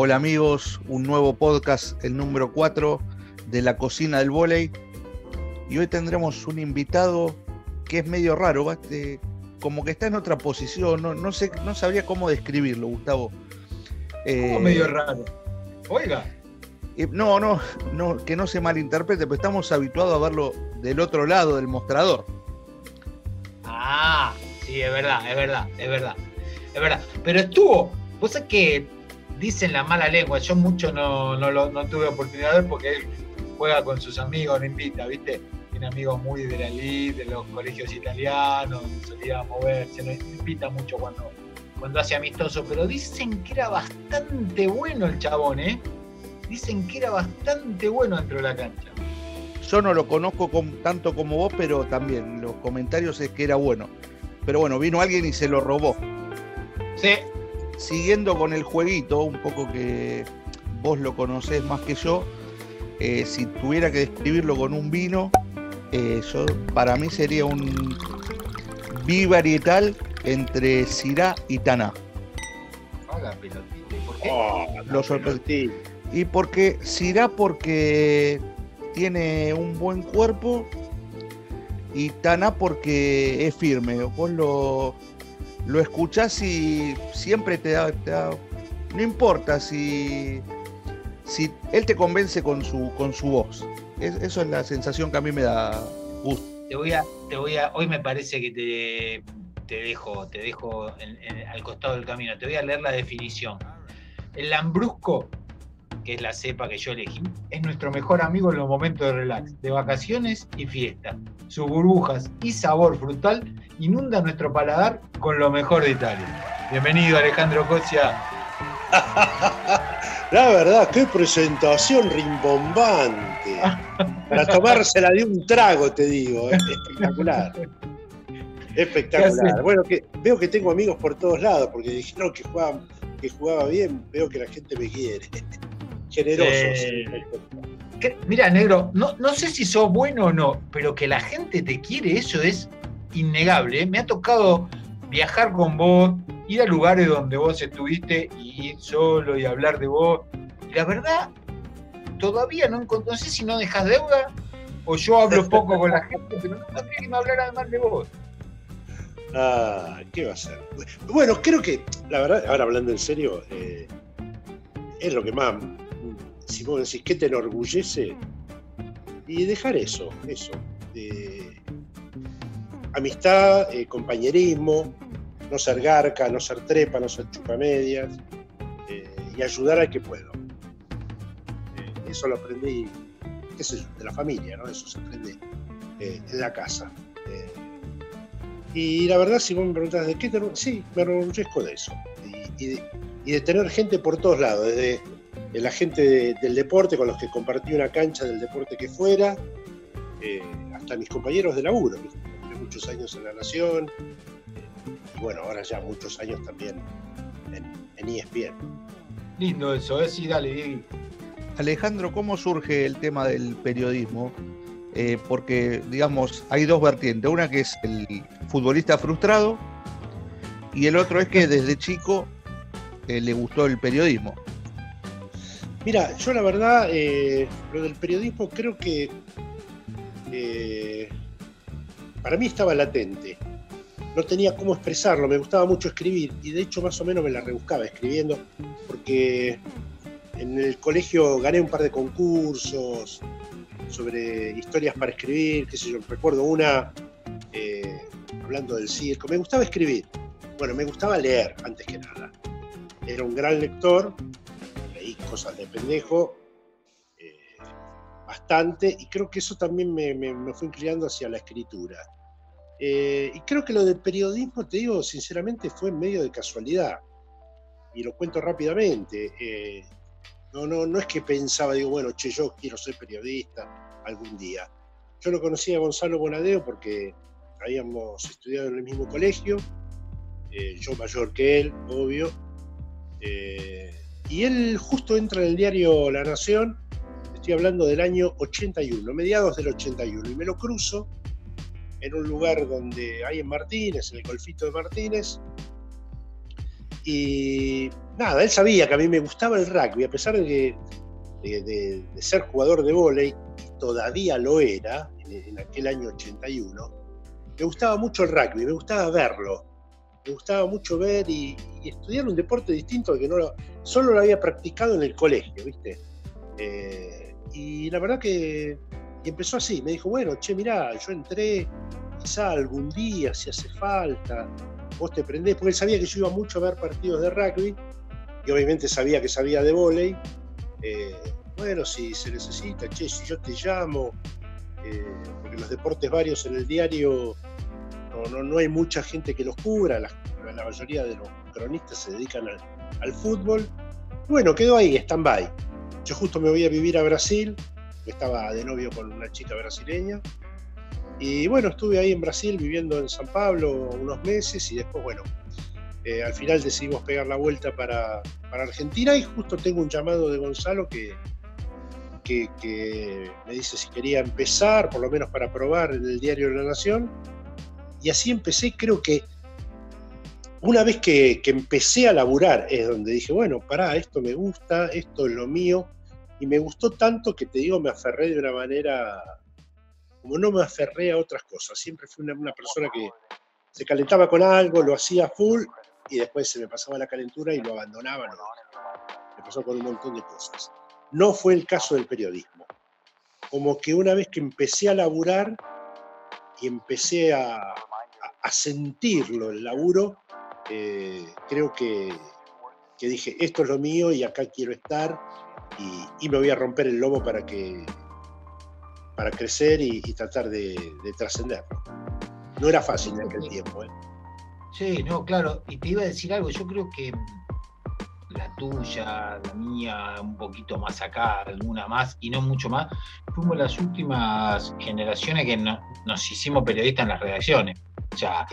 Hola amigos, un nuevo podcast, el número 4 de la cocina del volei. Y hoy tendremos un invitado que es medio raro, este, como que está en otra posición, no, sé, no sabría cómo describirlo, Gustavo. Eh, medio raro? Oiga. Eh, no, no, no, que no se malinterprete, pero estamos habituados a verlo del otro lado del mostrador. Ah, sí, es verdad, es verdad, es verdad. Es verdad. Pero estuvo, sabés que dicen la mala lengua, yo mucho no, no, tuve oportunidad de ver porque él juega con sus amigos, no invita, ¿viste? Tiene amigos muy de la elite, de los colegios italianos, solía moverse, no invita mucho cuando, cuando hace amistoso, pero dicen que era bastante bueno el chabón, ¿eh? Dicen que era bastante bueno dentro de la cancha. Yo no lo conozco tanto como vos, pero también los comentarios es que era bueno. Pero bueno, vino alguien y se lo robó. Sí. Siguiendo con el jueguito, un poco que vos lo conocés más que yo, eh, si tuviera que describirlo con un vino, eh, yo, para mí sería un bivarietal entre Syrah y Taná. Haga pelotita, ¿por qué? Oh, lo sorprendí. Y porque Syrah porque tiene un buen cuerpo y Taná porque es firme. Vos lo, lo escuchás y siempre te da, no importa si, si él te convence con su, con su voz. eso es la sensación que a mí me da gusto. Te voy a, te voy a, hoy me parece que te, te dejo, te dejo al costado del camino. Te voy a leer la definición. El lambrusco que es la cepa que yo elegí, es nuestro mejor amigo en los momentos de relax, de vacaciones y fiesta. Sus burbujas y sabor frutal inundan nuestro paladar con lo mejor de Italia. Bienvenido Alejandro Cosia. La verdad, qué presentación rimbombante. Para tomársela de un trago, te digo. Espectacular. Espectacular. Bueno, que veo que tengo amigos por todos lados, porque dijeron que jugaba, que jugaba bien, veo que la gente me quiere generosos. Eh, mira, negro, no, no sé si sos bueno o no, pero que la gente te quiere, eso es innegable. Me ha tocado viajar con vos, ir a lugares donde vos estuviste y ir solo y hablar de vos. Y la verdad, todavía no, no sé si no dejas deuda o yo hablo poco con la gente, pero no tendría que me hablar además de vos. Ah, ¿qué va a ser? Bueno, creo que, la verdad, ahora hablando en serio, eh, es lo que más si vos decís, ¿qué te enorgullece? Y dejar eso, eso. amistad, eh, compañerismo, no ser garca, no ser trepa, no ser chupamedias, eh, y ayudar al que puedo. Eh, eso lo aprendí, qué de la familia, ¿no? Eso se aprende en la casa. y la verdad, si vos me preguntás de qué te sí, me enorgullezco de eso. y de tener gente por todos lados, desde la gente del deporte con los que compartí una cancha del deporte que fuera, eh, hasta mis compañeros de laburo, muchos años en La Nación, eh, y bueno, ahora ya muchos años también en, en ESPN. Lindo eso, ¿eh? Sí, dale, Alejandro, ¿cómo surge el tema del periodismo? Eh, porque, digamos, hay dos vertientes. Una que es el futbolista frustrado y el otro es que desde chico le gustó el periodismo. Mira, yo la verdad, eh, lo del periodismo creo que eh, para mí estaba latente. No tenía cómo expresarlo, me gustaba mucho escribir y de hecho más o menos me la rebuscaba escribiendo porque en el colegio gané un par de concursos sobre historias para escribir, qué sé yo, recuerdo una eh, hablando del circo, me gustaba escribir, bueno, me gustaba leer antes que nada. Era un gran lector cosas de pendejo eh, bastante y creo que eso también me, fue inclinando hacia la escritura. Eh, y creo que lo del periodismo, te digo sinceramente, fue en medio de casualidad. Y lo cuento rápidamente. Eh, no, no, no es que pensaba, digo, bueno, che, yo quiero ser periodista algún día. Yo lo conocí a Gonzalo Bonadeo porque habíamos estudiado en el mismo colegio, yo mayor que él, obvio. Y él justo entra en el diario La Nación, estoy hablando del año 81, mediados del 81, y me lo cruzo en un lugar donde hay en Martínez, en el Golfito de Martínez, y nada, él sabía que a mí me gustaba el rugby, a pesar de de, ser jugador de vóley, todavía lo era, en, aquel año 81, me gustaba mucho el rugby, me gustaba verlo, me gustaba mucho ver y, estudiar un deporte distinto que no solo lo había practicado en el colegio, ¿viste? Eh, y la verdad que empezó así, me dijo, bueno, che, mirá, yo entré, quizá algún día, si hace falta, vos te prendés, porque él sabía que yo iba mucho a ver partidos de rugby, y obviamente sabía que sabía de vóley, eh, bueno, si se necesita, che, si yo te llamo, eh, porque los deportes varios en el diario no, hay mucha gente que los cubra, la, mayoría de los cronistas se dedican al, fútbol. Bueno, quedó ahí, stand-by. Yo justo me voy a vivir a Brasil, estaba de novio con una chica brasileña. Y bueno, estuve ahí en Brasil viviendo en San Pablo unos meses y después, bueno, eh, al final decidimos pegar la vuelta para, Argentina y justo tengo un llamado de Gonzalo que, que, me dice si quería empezar, por lo menos para probar en el diario de la Nación. Y así empecé, creo que una vez que, que empecé a laburar es donde dije, bueno, pará, esto me gusta, esto es lo mío. Y me gustó tanto que te digo, me aferré de una manera como no me aferré a otras cosas. Siempre fui una, una persona que se calentaba con algo, lo hacía full y después se me pasaba la calentura y lo abandonaba. Me pasó con un montón de cosas. No fue el caso del periodismo. Como que una vez que empecé a laburar y empecé a, sentirlo, el laburo, eh, creo que, dije, esto es lo mío y acá quiero estar y, me voy a romper el lomo para que para crecer y, tratar de, de trascenderlo. No era fácil en aquel tiempo. ¿eh? Sí, no, claro. Y te iba a decir algo, yo creo que la tuya, la mía, un poquito más acá, alguna más y no mucho más, fuimos las últimas generaciones que nos hicimos periodistas en las redacciones. O sea,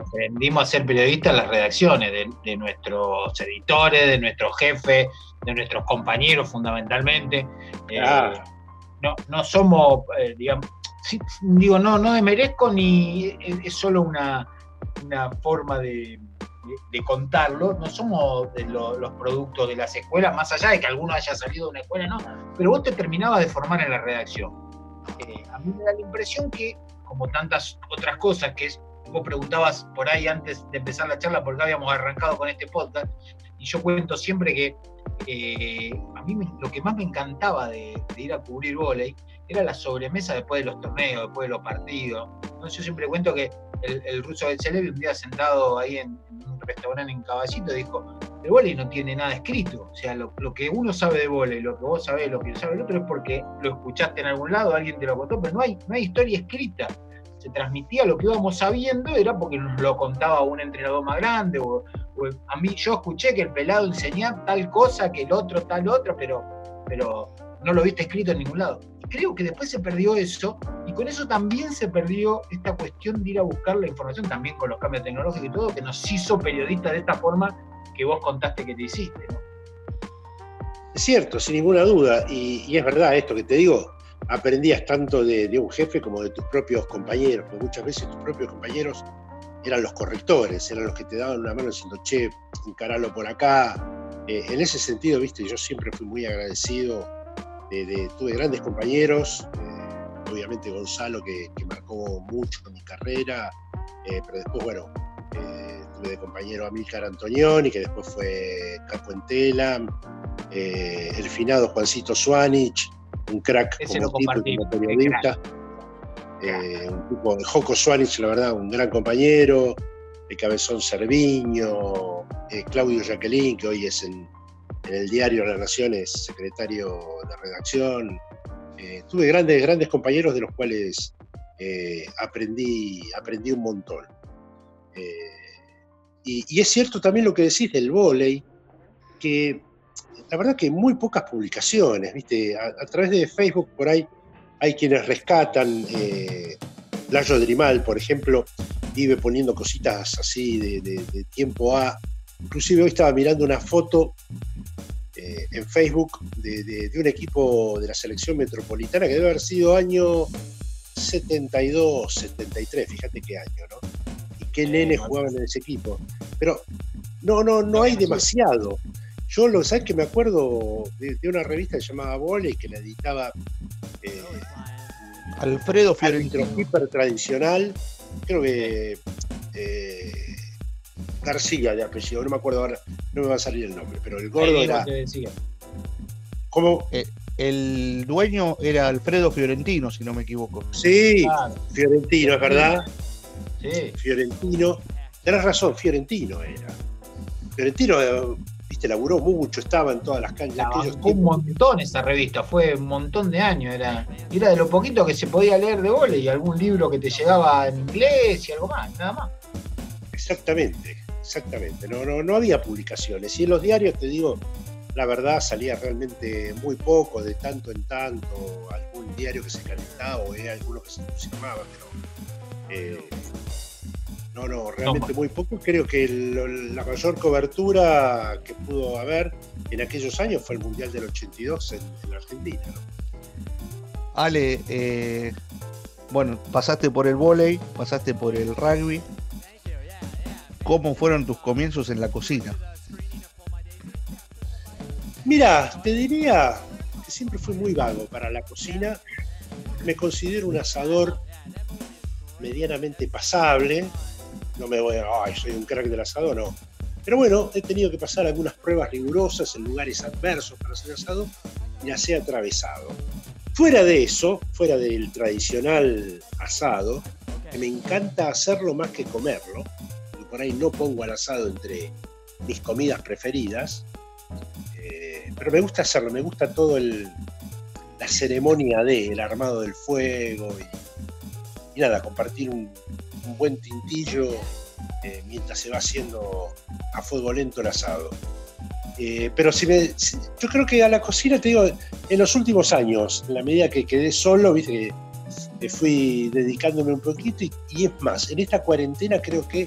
aprendimos a ser periodistas en las redacciones de, nuestros editores, de nuestros jefes, de nuestros compañeros fundamentalmente. Eh, no, no somos, eh, digamos, digo, no, no demerezco ni es solo una, una forma de, contarlo, no somos de los productos de las escuelas, más allá de que alguno haya salido de una escuela, no, pero vos te terminabas de formar en la redacción. Eh, a mí me da la impresión que, como tantas otras cosas que vos preguntabas por ahí antes de empezar la charla, porque habíamos arrancado con este podcast, y yo cuento siempre que eh, a mí lo que más me encantaba de, ir a cubrir volei era la sobremesa después de los torneos, después de los partidos. Entonces yo siempre cuento que el, ruso del Celebi un día sentado ahí en, un restaurante en Caballito dijo, el volei no tiene nada escrito, o sea, lo, que uno sabe de volei, lo que vos sabés, lo que sabe el otro es porque lo escuchaste en algún lado, alguien te lo contó, pero no hay, no hay historia escrita. Se transmitía lo que íbamos sabiendo, era porque nos lo contaba un entrenador más grande, o, a mí yo escuché que el pelado enseñaba tal cosa, que el otro tal otra, pero, pero no lo viste escrito en ningún lado creo que después se perdió eso y con eso también se perdió esta cuestión de ir a buscar la información, también con los cambios tecnológicos y todo, que nos hizo periodistas de esta forma que vos contaste que te hiciste. Es cierto, sin ninguna duda, y, es verdad esto que te digo, aprendías tanto de, un jefe como de tus propios compañeros, porque muchas veces tus propios compañeros eran los correctores, eran los que te daban una mano diciendo, che, encaralo por acá. Eh, en ese sentido, viste, yo siempre fui muy agradecido tuve grandes compañeros, eh, obviamente Gonzalo que, marcó mucho en mi carrera, eh, pero después, bueno, eh, tuve de compañero a Milcar Antonioni, que después fue Capo Entela, el finado Juancito Suanich, un crack como tipo, como periodista. un tipo de Joco Suanich, la verdad, un gran compañero, el Cabezón Cerviño, Claudio Jacqueline, que hoy es en, en el diario La Nación es secretario de redacción. Eh, tuve grandes, grandes compañeros de los cuales eh, aprendí, aprendí un montón. Eh, y, es cierto también lo que decís del volei, que la verdad que muy pocas publicaciones, ¿viste? A, través de Facebook por ahí hay quienes rescatan. Layo Drimal, por ejemplo, vive poniendo cositas así de, de tiempo A. Inclusive hoy estaba mirando una foto eh, en Facebook de, un equipo de la selección metropolitana que debe haber sido año 72, 73, fíjate qué año, ¿no? Y qué nenes jugaban en ese equipo. Pero no, no, no hay demasiado. Yo lo sabes que me acuerdo de, una revista que se llamaba Voley que la editaba eh, Alfredo Fiorentino. hiper tradicional, creo que eh, García de apellido, no me acuerdo ahora, no me va a salir el nombre, pero el gordo era. ¿Cómo? Eh, el dueño era Alfredo Fiorentino, si no me equivoco. Sí, Fiorentino, es verdad. Sí. Fiorentino. Tenés razón, Fiorentino era. Fiorentino, viste, laburó mucho, estaba en todas las canchas. Fue un montón esa revista, fue un montón de años. Era, era de lo poquito que se podía leer de vole y algún libro que te llegaba en inglés y algo más, nada más. Exactamente, exactamente. No, no, no había publicaciones. Y en los diarios, te digo, la verdad salía realmente muy poco, de tanto en tanto, algún diario que se calentaba o hay alguno que se entusiasmaba, pero eh, no, no, realmente muy poco. Creo que la mayor cobertura que pudo haber en aquellos años fue el Mundial del 82 en, la Argentina. Ale, eh, bueno, pasaste por el vóley, pasaste por el rugby. ¿Cómo fueron tus comienzos en la cocina? Mira, te diría que siempre fui muy vago para la cocina. Me considero un asador medianamente pasable. No me voy a, ay, soy un crack del asado, no. Pero bueno, he tenido que pasar algunas pruebas rigurosas en lugares adversos para ser asado y las he atravesado. Fuera de eso, fuera del tradicional asado, que me encanta hacerlo más que comerlo, y por ahí no pongo al asado entre mis comidas preferidas, pero me gusta hacerlo, me gusta todo el, la ceremonia de el armado del fuego y, nada, compartir un, buen tintillo eh, mientras se va haciendo a fuego lento el asado. Eh, pero si me, yo creo que a la cocina, te digo, en los últimos años, en la medida que quedé solo, viste, que fui dedicándome un poquito y, y, es más, en esta cuarentena creo que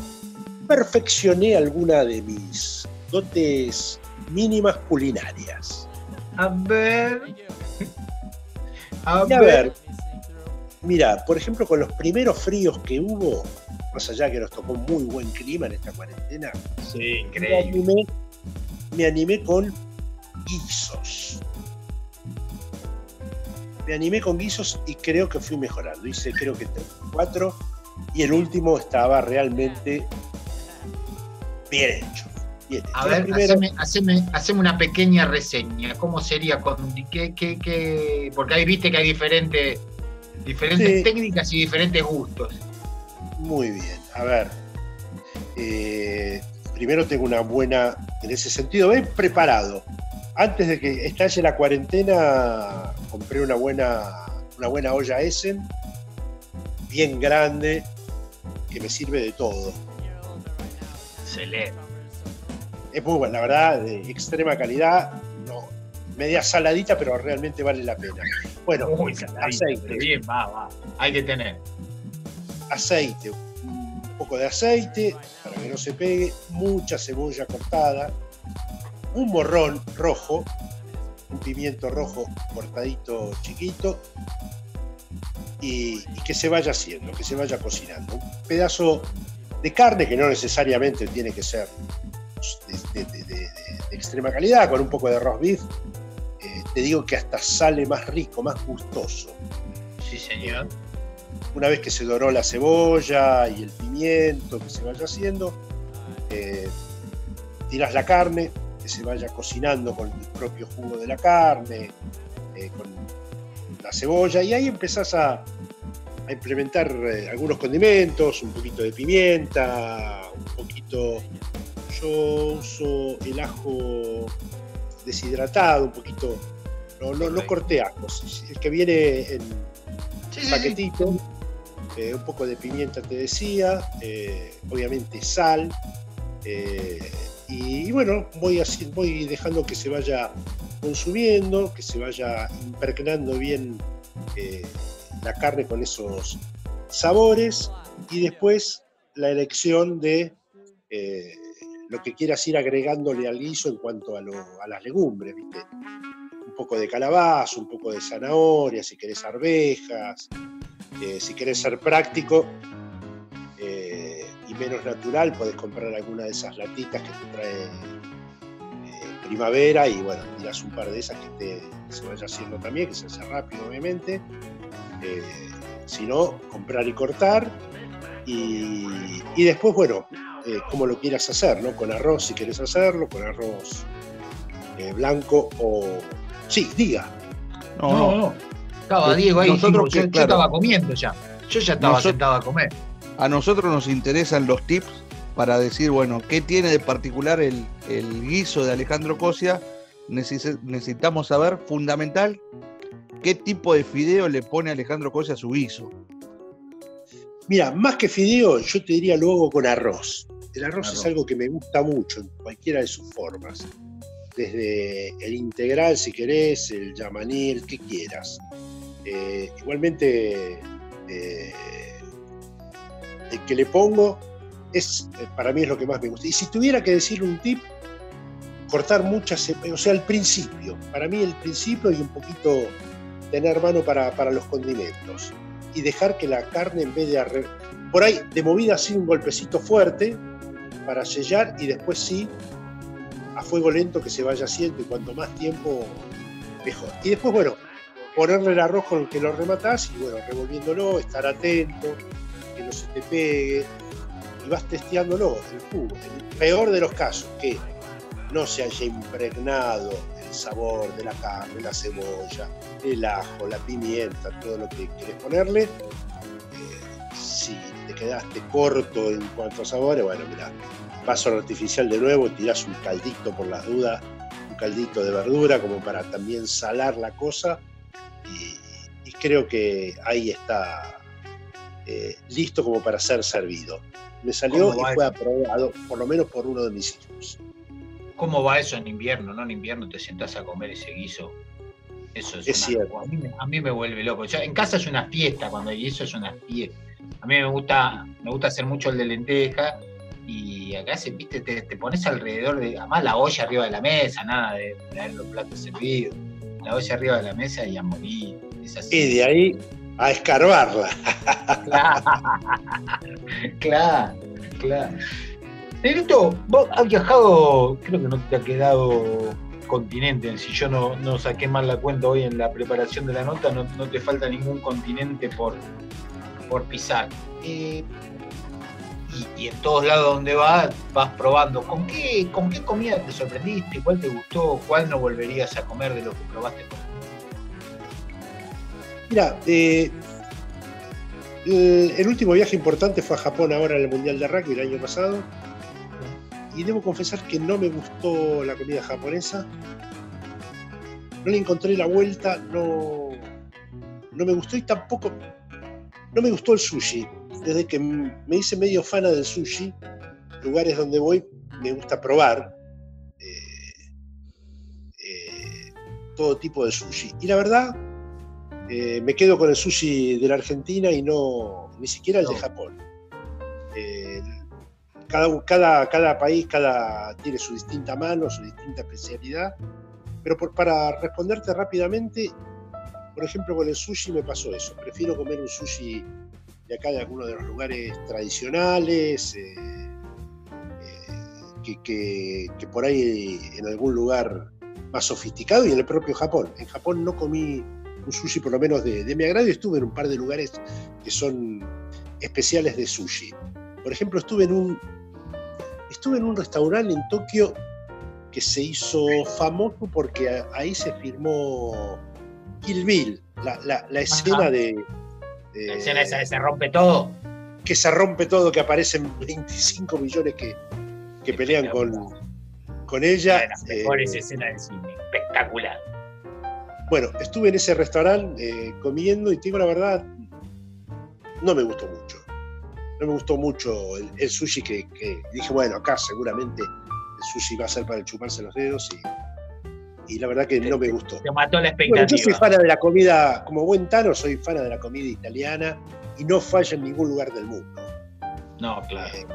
perfeccioné alguna de mis dotes mínimas culinarias. A ver. A, ver. Mira, por ejemplo, con los primeros fríos que hubo, más allá que nos tocó muy buen clima en esta cuarentena, sí, increíble. Me animé, con guisos. Me animé con guisos y creo que fui mejorando. Hice creo que tres, cuatro y el último estaba realmente bien hecho. A ver, haceme, una pequeña reseña. ¿Cómo sería? Con, qué, porque ahí viste que hay diferentes, diferentes técnicas y diferentes gustos. Muy bien. A ver. Eh, primero tengo una buena, en ese sentido, bien preparado. Antes de que estalle la cuarentena, compré una buena, una buena olla Essen, bien grande, que me sirve de todo. Excelente es muy buena, la verdad, de extrema calidad, media saladita, pero realmente vale la pena. Bueno, aceite. Bien, va, va, hay que tener. Aceite, un poco de aceite para que no se pegue, mucha cebolla cortada, un morrón rojo, un pimiento rojo cortadito chiquito y, y, que se vaya haciendo, que se vaya cocinando. Un pedazo de carne que no necesariamente tiene que ser de, extrema calidad, con un poco de roast beef, te digo que hasta sale más rico, más gustoso. Sí, señor. Una vez que se doró la cebolla y el pimiento que se vaya haciendo, eh, tiras la carne, que se vaya cocinando con el propio jugo de la carne, eh, con la cebolla, y ahí empezás a, a implementar algunos condimentos, un poquito de pimienta, un poquito yo uso el ajo deshidratado, un poquito, no, no, no el que viene en paquetito, eh, un poco de pimienta te decía, eh, obviamente sal, eh, y, bueno, voy, así, voy dejando que se vaya consumiendo, que se vaya impregnando bien la carne con esos sabores, y después la elección de lo que quieras ir agregándole al guiso en cuanto a, las legumbres, ¿viste? Poco de calabaza, un poco de zanahoria, si querés arvejas, eh, si querés ser práctico eh, y menos natural, podés comprar alguna de esas latitas que te trae eh, primavera y bueno, tiras un par de esas que, te, se vaya haciendo también, que se hace rápido obviamente. Si no, comprar y cortar. Y, después, bueno, eh, como lo quieras hacer, ¿no? Con arroz si quieres hacerlo, con arroz blanco o... Sí, diga. No, no. Estaba Diego ahí, nosotros yo, estaba comiendo ya. Yo ya estaba sentado a comer. A nosotros nos interesan los tips para decir, bueno, ¿qué tiene de particular el, guiso de Alejandro Cosia? necesitamos saber, fundamental, qué tipo de fideo le pone Alejandro Cosia a su guiso. Mira, más que fideo, yo te diría luego con arroz. El arroz, es algo que me gusta mucho en cualquiera de sus formas. Desde el integral, si querés, el yamaní, el que quieras. Eh, igualmente, eh, el que le pongo es, eh, para mí es lo que más me gusta. Y si tuviera que decir un tip, cortar muchas, o sea, el principio. Para mí el principio y un poquito tener mano para, los condimentos. Y dejar que la carne en vez de... Por ahí, de movida así un golpecito fuerte para sellar y después sí, a fuego lento que se vaya haciendo y cuanto más tiempo, mejor. Y después, bueno, ponerle el arroz con el que lo rematás y bueno, revolviéndolo, estar atento, que no se te pegue, y vas testeándolo, el jugo. el peor de los casos, que no se haya impregnado el sabor de la carne, la cebolla, el ajo, la pimienta, todo lo que quieres ponerle. Eh, si te quedaste corto en cuanto a sabores, bueno, mira, vaso artificial de nuevo, tirás un caldito por las dudas, un caldito de verdura como para también salar la cosa y, creo que ahí está eh, listo como para ser servido me salió y fue aprobado, por lo menos por uno de mis hijos. ¿Cómo va eso en invierno? ¿No? En invierno te sentás a comer ese guiso. Eso es, cierto. A mí, me vuelve loco. en casa es una fiesta, cuando hay guiso es una fiesta. A mí me gusta, me gusta hacer mucho el de lenteja y acá se, viste, te, pones alrededor de, además la olla arriba de la mesa, nada de traer los platos servidos, la olla arriba de la mesa y a morir. Y de ahí a escarbarla. Claro, claro. Negrito, vos has viajado, creo que no te ha quedado continente, si yo no, no saqué mal la cuenta hoy en la preparación de la nota, no, te falta ningún continente por, por pisar. Eh, y, en todos lados donde vas, vas probando. ¿Con qué, ¿Con qué comida te sorprendiste? ¿Cuál te gustó? ¿Cuál no volverías a comer de lo que probaste? Mira, eh, el, último viaje importante fue a Japón ahora en el Mundial de Rugby el año pasado. Y debo confesar que no me gustó la comida japonesa. No le encontré la vuelta, no, no me gustó y tampoco no me gustó el sushi. Desde que me hice medio fana del sushi, lugares donde voy me gusta probar eh, eh, todo tipo de sushi. Y la verdad, eh, me quedo con el sushi de la Argentina y no ni siquiera el de Japón. Cada, cada, cada, país cada, tiene su distinta mano, su distinta especialidad. Pero por, para responderte rápidamente, por ejemplo, con el sushi me pasó eso. Prefiero comer un sushi de acá, de alguno de los lugares tradicionales, eh, que, que por ahí en algún lugar más sofisticado y en el propio Japón. En Japón no comí un sushi por lo menos de, mi agrado y estuve en un par de lugares que son especiales de sushi. Por ejemplo, estuve en un, estuve en un restaurante en Tokio que se hizo famoso porque ahí se filmó Kill Bill, la, escena de, La escena esa de se rompe todo. Que se rompe todo, que aparecen 25 millones que, que pelean con, con ella. Una de mejores eh, escenas del cine, espectacular. Bueno, estuve en ese restaurante eh, comiendo y tengo la verdad, no me gustó mucho. No me gustó mucho el, sushi que, dije, bueno, acá seguramente el sushi va a ser para chuparse los dedos y, la verdad que no me gustó. Te mató la expectativa. yo soy fan de la comida, como buen tano, soy fan de la comida italiana y no falla en ningún lugar del mundo. No, claro. Eh,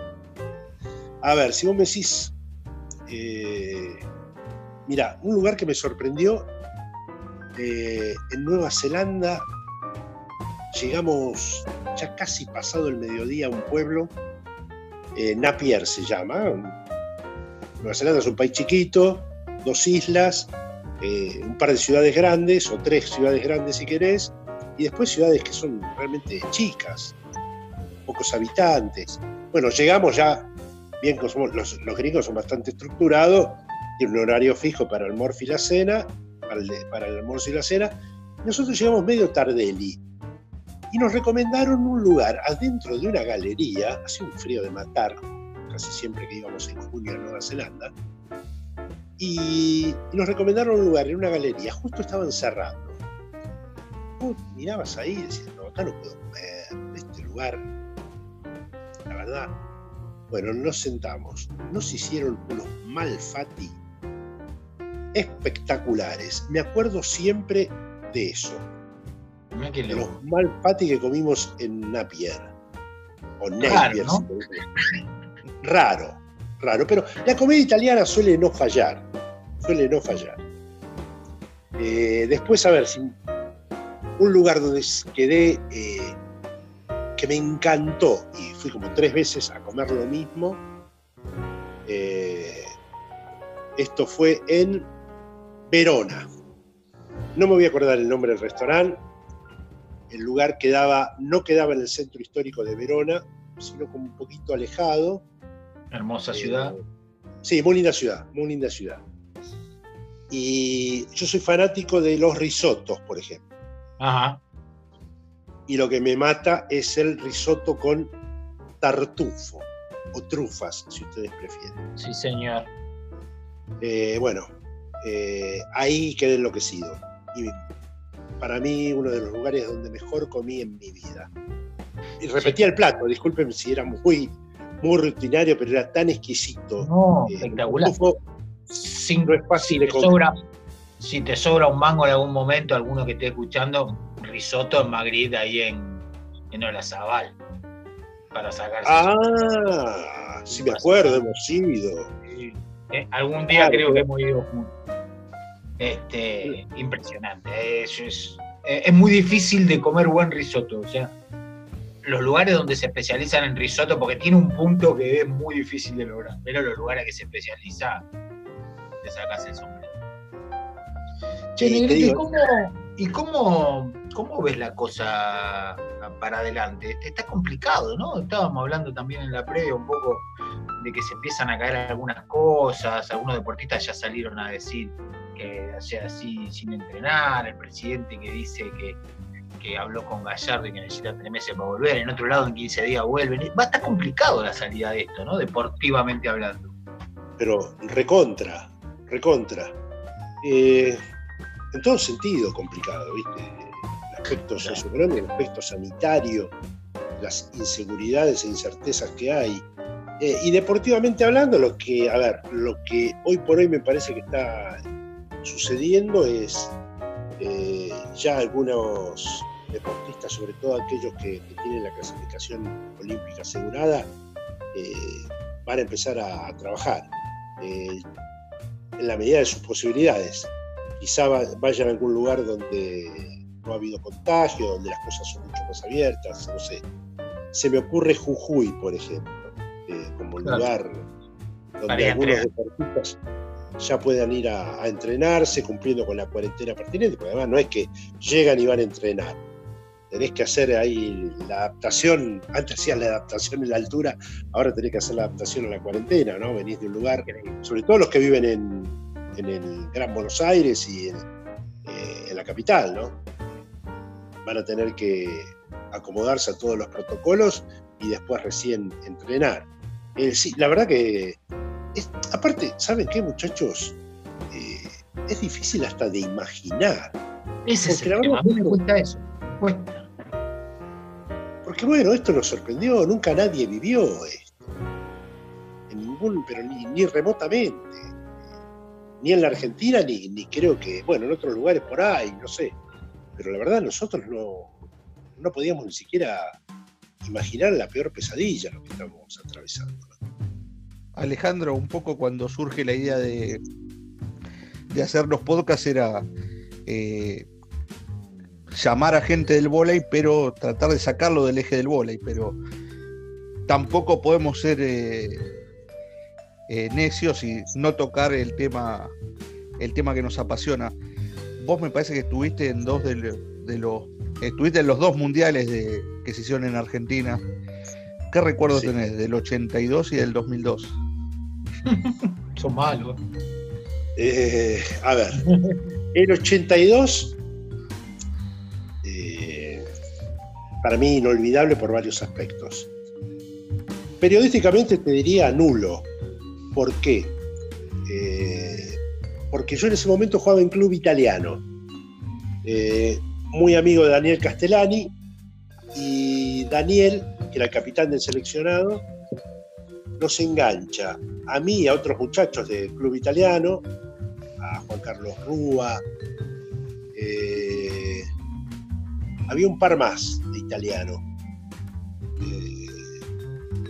a ver, si vos me decís, eh, mira, un lugar que me sorprendió eh, en Nueva Zelanda llegamos ya casi pasado el mediodía a un pueblo, eh, Napier se llama. Nueva Zelanda es un país chiquito, dos islas, eh, un par de ciudades grandes, o tres ciudades grandes si querés, y después ciudades que son realmente chicas, pocos habitantes. Bueno, llegamos ya, bien que los, gringos son bastante estructurados, tienen un horario fijo para el almuerzo y la cena, para el, para el almuerzo y la cena, nosotros llegamos medio tardeli y nos recomendaron un lugar adentro de una galería, hacía un frío de matar, casi siempre que íbamos en junio a Nueva Zelanda, y, nos recomendaron un lugar en una galería, justo estaban cerrando. mirabas ahí y decías, no, acá no puedo comer, este lugar, la verdad. Bueno, nos sentamos, nos hicieron unos malfati espectaculares. Me acuerdo siempre de eso los mal pati que comimos en Napier. O Napier. Raro, raro. Pero la comida italiana suele no fallar. Suele no fallar. Eh, después, a ver, un lugar donde quedé eh, que me encantó y fui como tres veces a comer lo mismo. Eh, esto fue en Verona. No me voy a acordar el nombre del restaurante, el lugar quedaba, no quedaba en el centro histórico de Verona, sino como un poquito alejado. Hermosa ciudad. Eh, sí, muy linda ciudad, muy linda ciudad. Y yo soy fanático de los risotos, por ejemplo. Ajá. Y lo que me mata es el risotto con tartufo o trufas, si ustedes prefieren. Sí, señor. Eh, bueno, eh, ahí quedé enloquecido. Y para mí uno de los lugares donde mejor comí en mi vida. Y repetía el plato, disculpen si era muy, muy rutinario, pero era tan exquisito. No, eh, espectacular. Sin, no es fácil si, te sobra, si te sobra un mango en algún momento, alguno que esté escuchando, risotto en Madrid, ahí en, en Olazabal, para sacarse. Ah, sí me acuerdo, hemos ido. Eh, algún día creo que hemos ido juntos. Este, impresionante. Es, es, muy difícil de comer buen risotto. O sea, los lugares donde se especializan en risotto, porque tiene un punto que es muy difícil de lograr, pero los lugares que se especializa, te sacas el sombrero. Che, ¿y, cómo, y cómo, cómo, ves la cosa para adelante? Está complicado, ¿no? Estábamos hablando también en la previa un poco de que se empiezan a caer algunas cosas, algunos deportistas ya salieron a decir que sea así sin entrenar, el presidente que dice que, habló con Gallardo y que necesita tres meses para volver, en otro lado en 15 días vuelven. Va a estar complicado la salida de esto, ¿no? Deportivamente hablando. Pero recontra, recontra. Eh, en todo sentido complicado, ¿viste? El aspecto socioeconómico, el aspecto sanitario, las inseguridades e incertezas que hay. Eh, y deportivamente hablando, lo que, a ver, lo que hoy por hoy me parece que está sucediendo es eh, ya algunos deportistas, sobre todo aquellos que, tienen la clasificación olímpica asegurada, eh, van a empezar a, trabajar eh, en la medida de sus posibilidades. Quizá vayan a algún lugar donde no ha habido contagio, donde las cosas son mucho más abiertas, no sé. Se me ocurre Jujuy, por ejemplo, como lugar donde algunos deportistas ya puedan ir a, entrenarse cumpliendo con la cuarentena pertinente, porque además no es que llegan y van a entrenar. Tenés que hacer ahí la adaptación, antes hacías la adaptación en la altura, ahora tenés que hacer la adaptación a la cuarentena, ¿no? Venís de un lugar, sobre todo los que viven en, el Gran Buenos Aires y en, eh, la capital, ¿no? Van a tener que acomodarse a todos los protocolos y después recién entrenar. Eh, sí, la verdad que aparte, ¿saben qué, muchachos? Eh, es difícil hasta de imaginar. Ese es el tema. A mí me cuesta eso. cuesta. Porque bueno, esto nos sorprendió. Nunca nadie vivió esto. En ningún, pero ni, remotamente. Ni en la Argentina, ni, ni creo que, bueno, en otros lugares por ahí, no sé. Pero la verdad, nosotros no, no podíamos ni siquiera imaginar la peor pesadilla lo que estamos atravesando. Alejandro, un poco cuando surge la idea de, de hacer los era eh, llamar a gente del volei, pero tratar de sacarlo del eje del volei, pero tampoco podemos ser eh, eh, necios y no tocar el tema, el tema que nos apasiona. Vos me parece que estuviste en dos de, los estuviste en los dos mundiales de, que se hicieron en Argentina. ¿Qué recuerdos tenés del 82 y del 2002? Son malos. Eh, a ver, el 82 para mí inolvidable por varios aspectos. Periodísticamente te diría nulo. ¿Por qué? Eh, porque yo en ese momento jugaba en club italiano. muy amigo de Daniel Castellani y Daniel, que era el capitán del seleccionado, nos engancha a mí y a otros muchachos del club italiano, a Juan Carlos Rúa, eh, había un par más de italiano. Eh,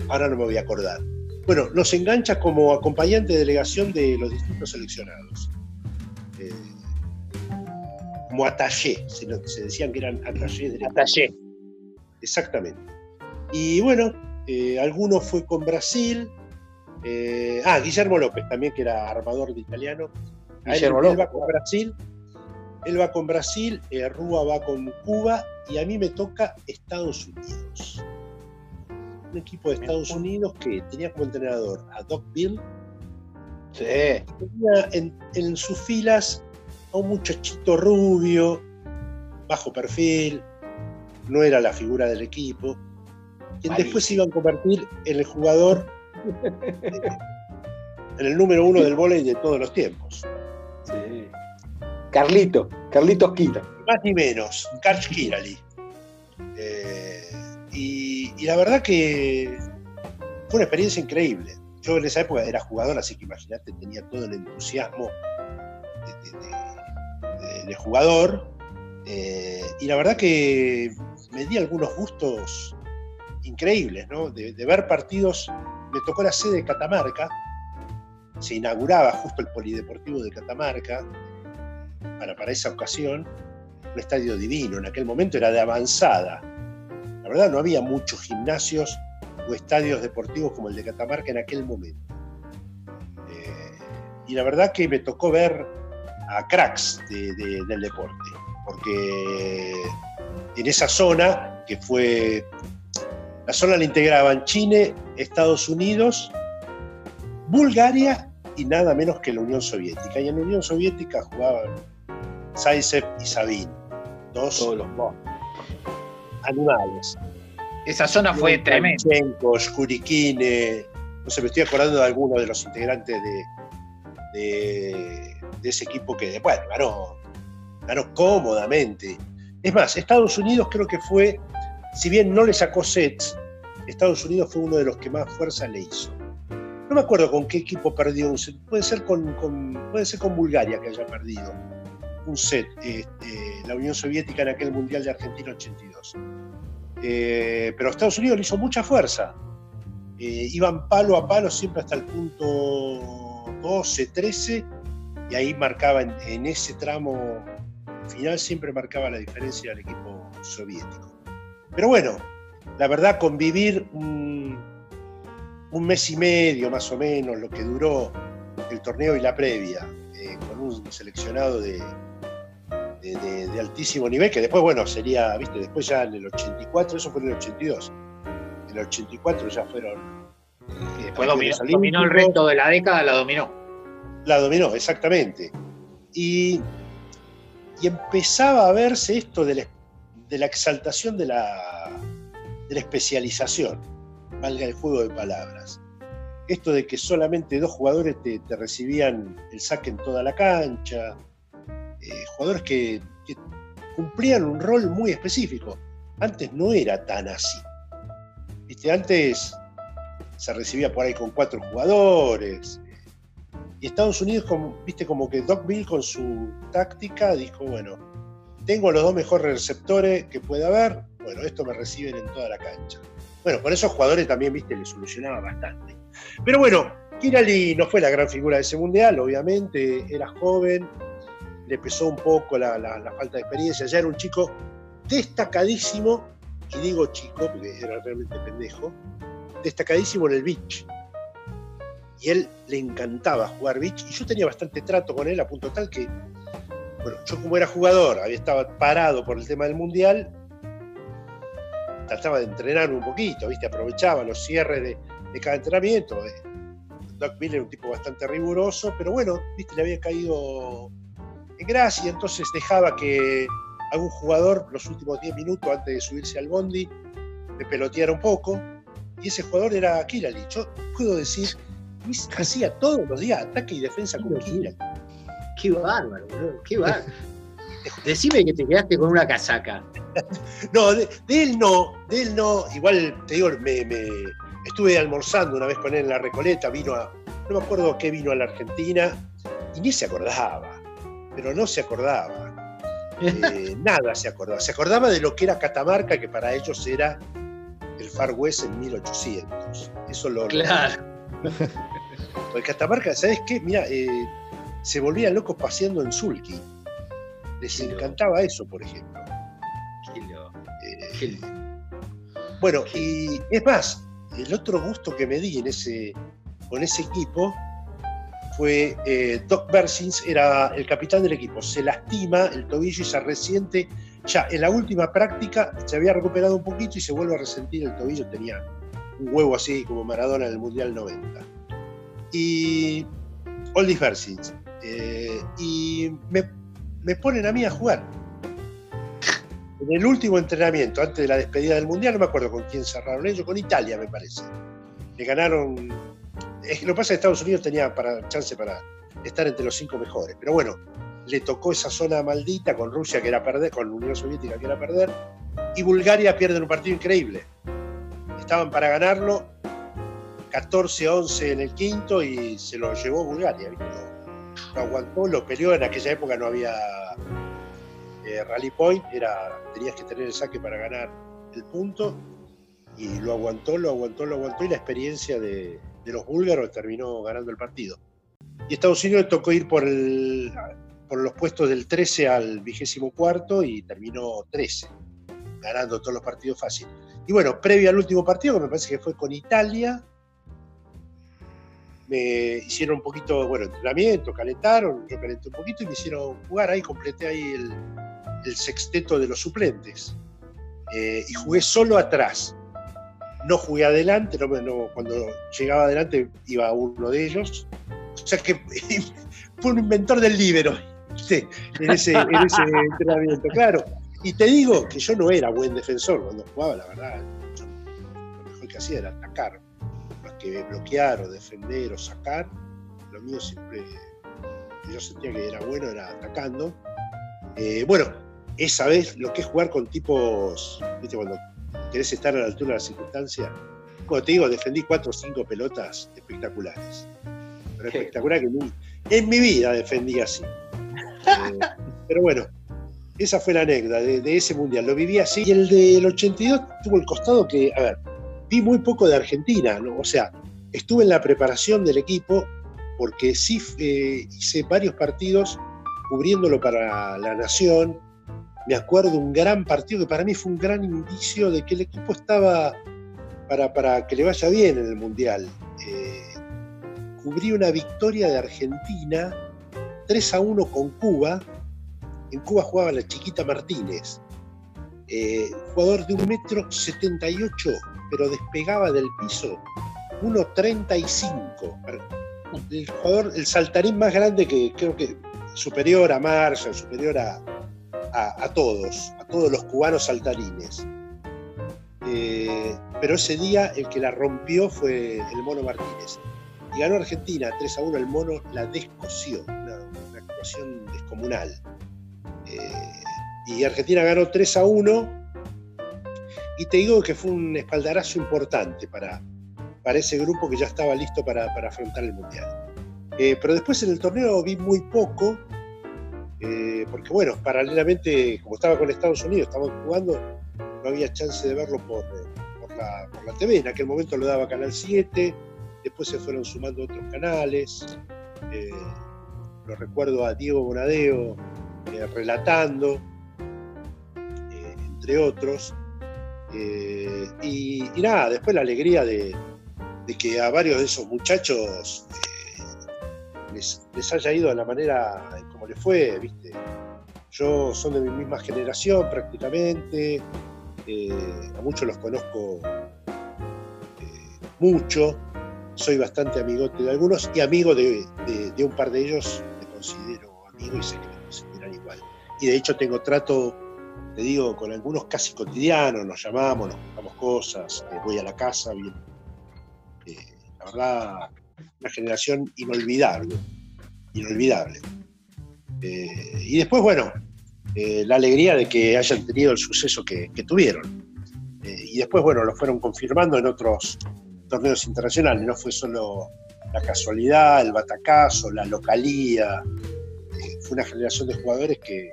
ahora no me voy a acordar. Bueno, nos engancha como acompañante de delegación de los distintos seleccionados. Eh, como attaché, se, se, decían que eran attachés de Attaché. Exactamente. Y bueno, eh, alguno fue con Brasil. Eh, ah, Guillermo López también, que era armador de italiano. Guillermo él, López. con Brasil. Él va con Brasil, eh, Rúa va con Cuba y a mí me toca Estados Unidos. Un equipo de Estados Unidos que tenía como entrenador a Doc Bill. Sí. tenía en, en sus filas a un muchachito rubio, bajo perfil, no era la figura del equipo quien después se iba a convertir en el jugador, en el número uno del vóley de todos los tiempos. Sí. Carlito, Carlitos Kira. Más ni menos, Karch Kirali. Eh, y, la verdad que fue una experiencia increíble. Yo en esa época era jugador, así que imagínate, tenía todo el entusiasmo de, jugador. Eh, y la verdad que me di algunos gustos increíbles, ¿no? De, ver partidos. Me tocó la sede de Catamarca, se inauguraba justo el Polideportivo de Catamarca para, para esa ocasión, un estadio divino, en aquel momento era de avanzada. La verdad no había muchos gimnasios o estadios deportivos como el de Catamarca en aquel momento. Eh, y la verdad que me tocó ver a cracks de, de, del deporte, porque en esa zona, que fue la zona la integraban Chile, Estados Unidos, Bulgaria y nada menos que la Unión Soviética. Y en la Unión Soviética jugaban Zaitsev y Sabin, dos Todos los animales. Esa zona fue tremenda. No sé, me estoy acordando de algunos de los integrantes de, de, de ese equipo que, bueno, ganó, ganó cómodamente. Es más, Estados Unidos creo que fue si bien no le sacó sets, Estados Unidos fue uno de los que más fuerza le hizo. No me acuerdo con qué equipo perdió un set. Puede ser con, con puede ser con Bulgaria que haya perdido un set, este, la Unión Soviética en aquel Mundial de Argentina 82. Eh, pero Estados Unidos le hizo mucha fuerza. Eh, iban palo a palo siempre hasta el punto 12, 13, y ahí marcaba en, ese tramo final, siempre marcaba la diferencia del equipo soviético. Pero bueno, la verdad, convivir un, un, mes y medio más o menos, lo que duró el torneo y la previa, eh, con un seleccionado de, de, de, de, altísimo nivel, que después, bueno, sería, viste, después ya en el 84, eso fue en el 82. En el 84 ya fueron. Y después dominó, dominó el resto de la década, la dominó. La dominó, exactamente. Y, y empezaba a verse esto del de la exaltación de la, de la especialización, valga el juego de palabras. Esto de que solamente dos jugadores te, te recibían el saque en toda la cancha, eh, jugadores que, cumplían un rol muy específico. Antes no era tan así. ¿Viste? Antes se recibía por ahí con cuatro jugadores. Y Estados Unidos, como, viste, como que Doc Bill con su táctica dijo, bueno, tengo los dos mejores receptores que pueda haber, bueno, esto me reciben en toda la cancha. Bueno, con esos jugadores también, viste, le solucionaba bastante. Pero bueno, Kirali no fue la gran figura de ese mundial, obviamente, era joven, le pesó un poco la, falta de experiencia, ya era un chico destacadísimo, y digo chico porque era realmente pendejo, destacadísimo en el beach. y él le encantaba jugar beach y yo tenía bastante trato con él a punto tal que, bueno, yo como era jugador, había estado parado por el tema del mundial, trataba de entrenar un poquito, ¿viste? aprovechaba los cierres de, cada entrenamiento. Doc Miller era un tipo bastante riguroso, pero bueno, ¿viste? le había caído en gracia, entonces dejaba que algún jugador los últimos 10 minutos antes de subirse al bondi me peloteara un poco, y ese jugador era Kirali. Yo puedo decir, hacía todos los días ataque y defensa con Kirali. Qué bárbaro, qué bárbaro. Decime que te quedaste con una casaca. No, de, de él no, de él no. Igual te digo, me, me- estuve almorzando una vez con él en la Recoleta, vino a, no me acuerdo qué vino a la Argentina, y ni se acordaba, pero no se acordaba. Eh, nada se acordaba. Se acordaba de lo que era Catamarca, que para ellos era el Far West en 1800. Eso lo. Claro. Porque Catamarca, ¿sabes qué? Mira, eh, se volvían locos paseando en Sulky. Les encantaba eso, por ejemplo. Eh, Bueno, y es más, el otro gusto que me di en ese, con ese equipo fue eh, Doc Bersins, era el capitán del equipo. Se lastima el tobillo y se resiente. Ya en la última práctica se había recuperado un poquito y se vuelve a resentir el tobillo. Tenía un huevo así como Maradona en el Mundial 90. Y Oldie Bersins. eh, y me, me ponen a mí a jugar. En el último entrenamiento, antes de la despedida del Mundial, no me acuerdo con quién cerraron ellos, con Italia me parece. Le ganaron. Es lo que pasa es que Estados Unidos tenía para, chance para estar entre los cinco mejores. Pero bueno, le tocó esa zona maldita con Rusia que era perder, con la Unión Soviética que era perder, y Bulgaria pierde un partido increíble. Estaban para ganarlo 14-11 en el quinto y se lo llevó Bulgaria. lo aguantó, lo peleó. En aquella época no había eh, rally point, era, tenías que tener el saque para ganar el punto y lo aguantó, lo aguantó, lo aguantó y la experiencia de, de los búlgaros terminó ganando el partido. Y Estados Unidos le tocó ir por, los puestos del 13 al vigésimo cuarto y terminó 13, ganando todos los partidos fácil. Y bueno, previo al último partido, que me parece que fue con Italia, me hicieron un poquito, bueno, entrenamiento, calentaron, yo calenté un poquito y me hicieron jugar ahí, completé ahí el, el sexteto de los suplentes. Eh, y jugué solo atrás. No jugué adelante, no, cuando llegaba adelante iba uno de ellos. O sea que fue un inventor del ese, en ese entrenamiento, claro. Y te digo que yo no era buen defensor cuando jugaba, la verdad. yo lo mejor que hacía era atacar, más que bloquear o defender o sacar. Lo mío siempre, que yo sentía que era bueno, era atacando. Eh, bueno, esa vez lo que es jugar con tipos, ¿viste? cuando querés estar a la altura de las circunstancias. Como te digo, defendí cuatro o cinco pelotas espectaculares. Pero espectacular que ni- en mi vida defendí así. Eh, pero bueno, esa fue la anécdota de, de ese mundial. Lo viví así. Y el del 82 tuvo el costado que, a ver, vi muy poco de Argentina, ¿no? O sea, estuve en la preparación del equipo porque sí eh, hice varios partidos cubriéndolo para la Nación. Me acuerdo un gran partido que para mí fue un gran indicio de que el equipo estaba para, para que le vaya bien en el Mundial. Eh, cubrí una victoria de Argentina 3 a 1 con Cuba. En Cuba jugaba la chiquita Martínez. Eh, jugador de un metro 78, pero despegaba del piso 1.35. El el saltarín más grande que creo que superior a Marshall, superior a, a, todos, a todos los cubanos saltarines. Eh, pero ese día el que la rompió fue el Mono Martínez. Y ganó Argentina 3 a 1, el Mono la descoció, una, una actuación descomunal. Eh, y Argentina ganó 3 a 1. Y te digo que fue un espaldarazo importante para, para ese grupo que ya estaba listo para, para afrontar el Mundial. Eh, pero después en el torneo vi muy poco, eh, porque bueno, paralelamente, como estaba con Estados Unidos, estaban jugando, no había chance de verlo por, por, la, TV. En aquel momento lo daba Canal 7, después se fueron sumando otros canales. Eh, lo recuerdo a Diego Bonadeo eh, relatando, eh, entre otros. Eh, y, nada, después la alegría de, que a varios de esos muchachos eh, les, haya ido de la manera como les fue, ¿viste? Yo son de mi misma generación prácticamente, eh, a muchos los conozco eh, mucho, soy bastante amigote de algunos y amigo de, un par de ellos, me considero amigo y sé que me consideran igual. Y de hecho tengo trato, te digo, con algunos casi cotidianos, nos llamamos, nos contamos cosas, eh, voy a la casa, la verdad, una generación inolvidable, inolvidable. Eh, y después, bueno, eh, la alegría de que hayan tenido el suceso que, tuvieron. Eh, y después, bueno, lo fueron confirmando en otros torneos internacionales, no fue solo la casualidad, el batacazo, la localía, fue una generación de jugadores que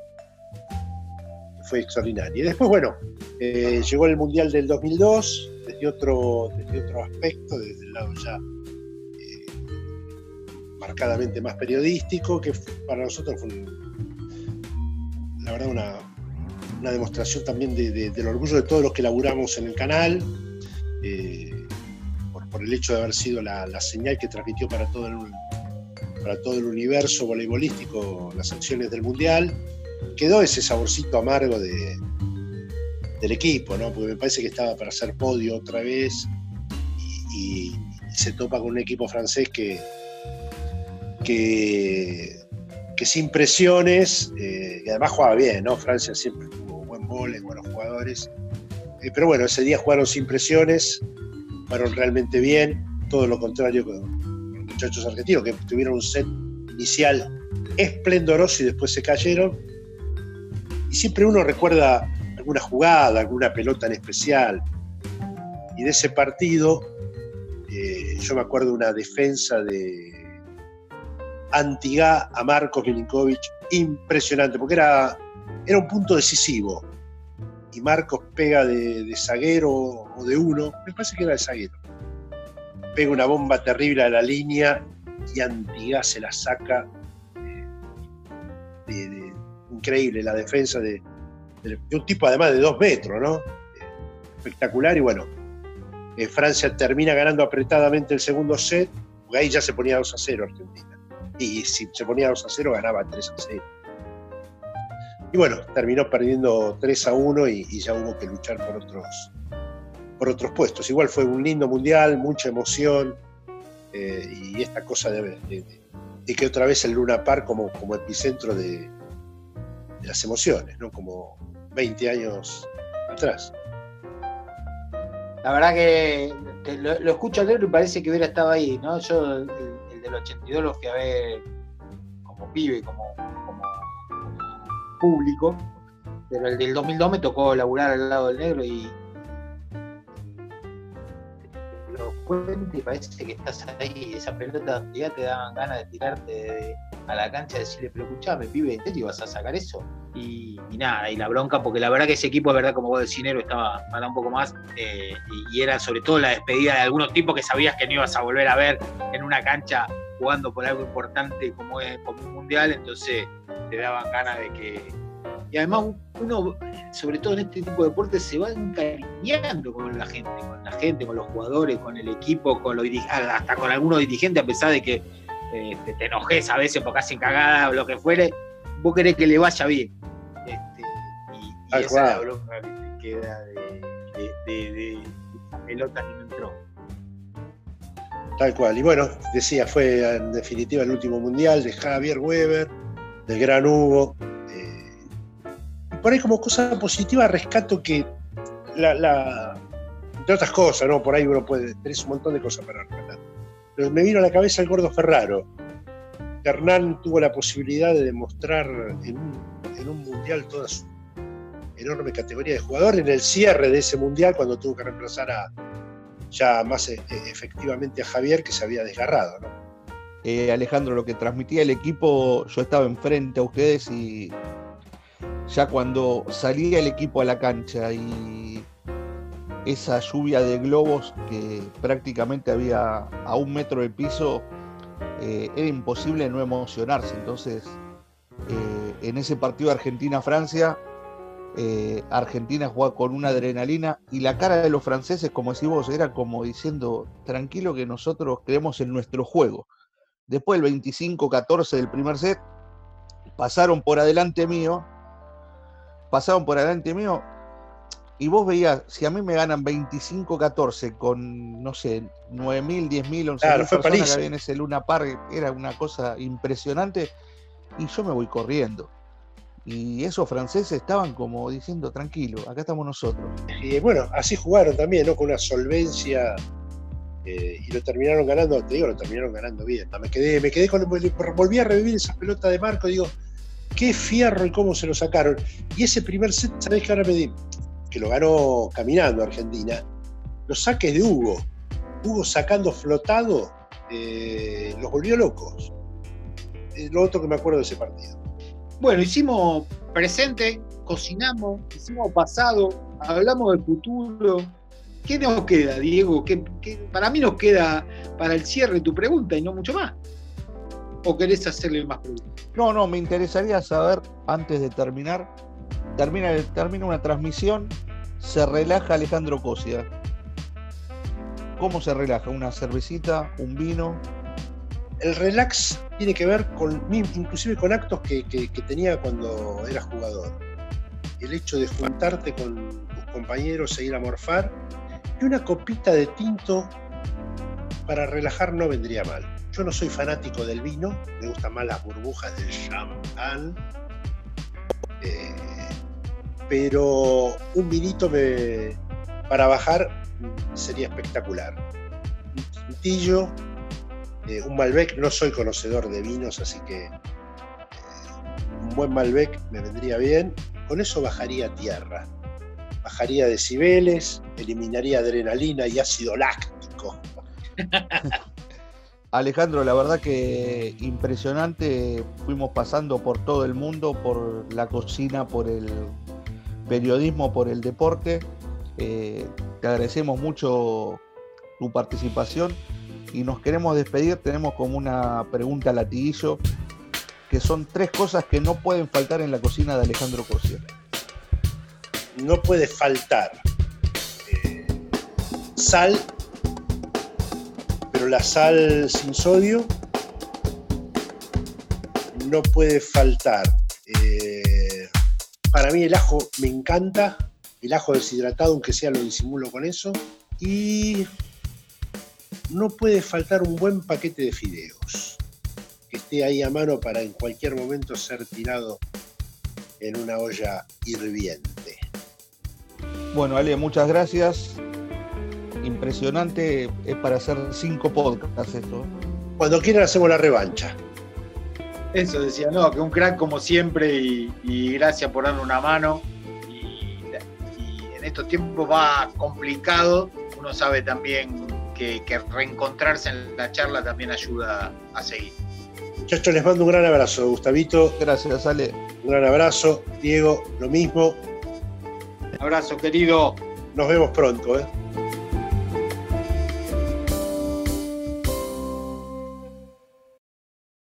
fue extraordinaria. Y después, bueno, llegó el Mundial del 2002 desde otro, desde otro aspecto, desde el lado ya marcadamente más periodístico, que para nosotros fue, la verdad, una, una demostración también de- de- del orgullo de todos los que laburamos en el canal, eh, por, el hecho de haber sido la, la señal que transmitió para todo el, para todo el universo voleibolístico las acciones del Mundial. Quedó ese saborcito amargo de, del equipo, ¿no? porque me parece que estaba para hacer podio otra vez y se topa con un equipo francés que, que, que sin presiones, eh, y además jugaba bien, ¿no? Francia siempre tuvo buen vole, buenos jugadores. Eh, pero bueno, ese día jugaron sin presiones, jugaron realmente bien, todo lo contrario con los muchachos argentinos, que tuvieron un set inicial esplendoroso y después se cayeron. Y siempre uno recuerda alguna jugada, alguna pelota en especial. Y de ese partido, eh, yo me acuerdo una defensa de Antigá a Marcos Milinkovic impresionante, porque era, era un punto decisivo. Y Marcos pega de, de zaguero o de uno, me parece que era de zaguero. Pega una bomba terrible a la línea y Antigá se la saca. eh, increíble la defensa de, un tipo además de dos metros, ¿no? Espectacular y bueno, eh, Francia termina ganando apretadamente el segundo set, porque ahí ya se ponía 2 a 0 Argentina. Y si se ponía 2 a 0 ganaba 3 a 0. Y bueno, terminó perdiendo 3 a 1 y, ya hubo que luchar por otros, por otros puestos. Igual fue un lindo mundial, mucha emoción eh, y esta cosa de, de- de- que otra vez el Luna Park como, como epicentro de, las emociones, ¿no? Como 20 años atrás. La verdad que, lo, escucho al negro y parece que hubiera estado ahí, ¿no? Yo el del 82 lo fui a ver como pibe, como, como- público, pero el del 2002 me tocó laburar al lado del negro y lo cuento y parece que estás ahí, esa pelota ya te daban ganas de tirarte a la cancha y decirle, pero escuchame, pibe, ¿en serio vas a sacar eso? Y, y nada, y la bronca, porque la verdad que ese equipo, de verdad, como vos decís, Nero, estaba para un poco más, eh, y, era sobre todo la despedida de algunos tipos que sabías que no ibas a volver a ver en una cancha jugando por algo importante como, es, como un mundial, entonces te daban ganas de que. Y además, uno, sobre todo en este tipo de deportes, se va encariñando con la gente, con la gente, con los jugadores, con el equipo, con los hasta con algunos dirigentes, a pesar de que eh, te, te enojes a veces porque hacen cagada o lo que fuere, vos querés que le vaya bien. Este, y esa es la cual. bronca que te queda de, de, de- de esa pelota que no entró. Tal cual. Y bueno, decía, fue en definitiva el último mundial de Javier Weber, del gran Hugo. Eh, y por ahí como cosa positiva rescato que la, la- entre otras cosas, ¿no? Por ahí uno puede, tenés un montón de cosas para rescatar. Pero me vino a la cabeza el gordo Ferraro. Hernán tuvo la posibilidad de demostrar en un, mundial toda su enorme categoría de jugador en el cierre de ese mundial cuando tuvo que reemplazar a, ya más eh, efectivamente a Javier que se había desgarrado. Eh, Alejandro, lo que transmitía el equipo, yo estaba enfrente a ustedes y ya cuando salía el equipo a la cancha y esa lluvia de globos que prácticamente había a un metro del piso, eh, era imposible no emocionarse. Entonces, eh, en ese partido Argentina-Francia, eh, Argentina jugaba con una adrenalina y la cara de los franceses, como decís vos, era como diciendo, tranquilo que nosotros creemos en nuestro juego. Después del 25-14 del primer set, pasaron por adelante mío, pasaron por adelante mío, y vos veías, si a mí me ganan 25-14 con, no sé, 9.000, 10.000, 11.000 Claro, fue personas que París. había en ese Luna Park, era una cosa impresionante, y yo me voy corriendo. Y esos franceses estaban como diciendo, tranquilo, acá estamos nosotros. Y bueno, así jugaron también, ¿no? Con una solvencia eh, y lo terminaron ganando, te digo, lo terminaron ganando bien. Me quedé, me quedé con, volví a revivir esa pelota de Marco, digo, qué fierro y cómo se lo sacaron. Y ese primer set, ¿sabés que ahora me di? Que lo ganó caminando Argentina, los saques de Hugo. Hugo sacando flotado, eh, los volvió locos. Es lo otro que me acuerdo de ese partido. Bueno, hicimos presente, cocinamos, hicimos pasado, hablamos del futuro. ¿Qué nos queda, Diego? ¿Qué, qué- para mí nos queda para el cierre tu pregunta y no mucho más. ¿O querés hacerle más preguntas? No, no, me interesaría saber, antes de terminar, termina, una transmisión, se relaja Alejandro Cosia. ¿Cómo se relaja? ¿Una cervecita? ¿Un vino? el relax tiene que ver con inclusive con actos que tenía cuando era jugador. El hecho de juntarte con tus compañeros e ir a morfar y una copita de tinto para relajar no vendría mal. Yo no soy fanático del vino, me gustan más las burbujas del champán, eh, pero un vinito para bajar sería espectacular. Un tintillo, eh, un Malbec, no soy conocedor de vinos, así que eh, un buen Malbec me vendría bien. Con eso bajaría tierra. Bajaría decibeles, eliminaría adrenalina y ácido láctico. Alejandro, la verdad que impresionante. Fuimos pasando por todo el mundo, por la cocina, por el periodismo, por el deporte. Eh, te agradecemos mucho tu participación y nos queremos despedir. Tenemos como una pregunta latiguillo, que son tres cosas que no pueden faltar en la cocina de Alejandro Cosia. No puede faltar eh, sal, pero la sal sin sodio. No puede faltar. eh, para mí el ajo me encanta. El ajo deshidratado, aunque sea lo disimulo con eso. Y no puede faltar un buen paquete de fideos. Que esté ahí a mano para en cualquier momento ser tirado en una olla hirviente. Bueno, Ale, muchas gracias. Impresionante, es para hacer cinco podcasts esto. Cuando quieran hacemos la revancha. Eso decía, no, que un crack como siempre y, y gracias por darle una mano. Y, y en estos tiempos va complicado, uno sabe también que, que reencontrarse en la charla también ayuda a seguir. Muchachos, les mando un gran abrazo. Gustavito, Gracias, Ale. un gran abrazo. Diego, lo mismo. Abrazo, querido. Nos vemos pronto. ¿eh?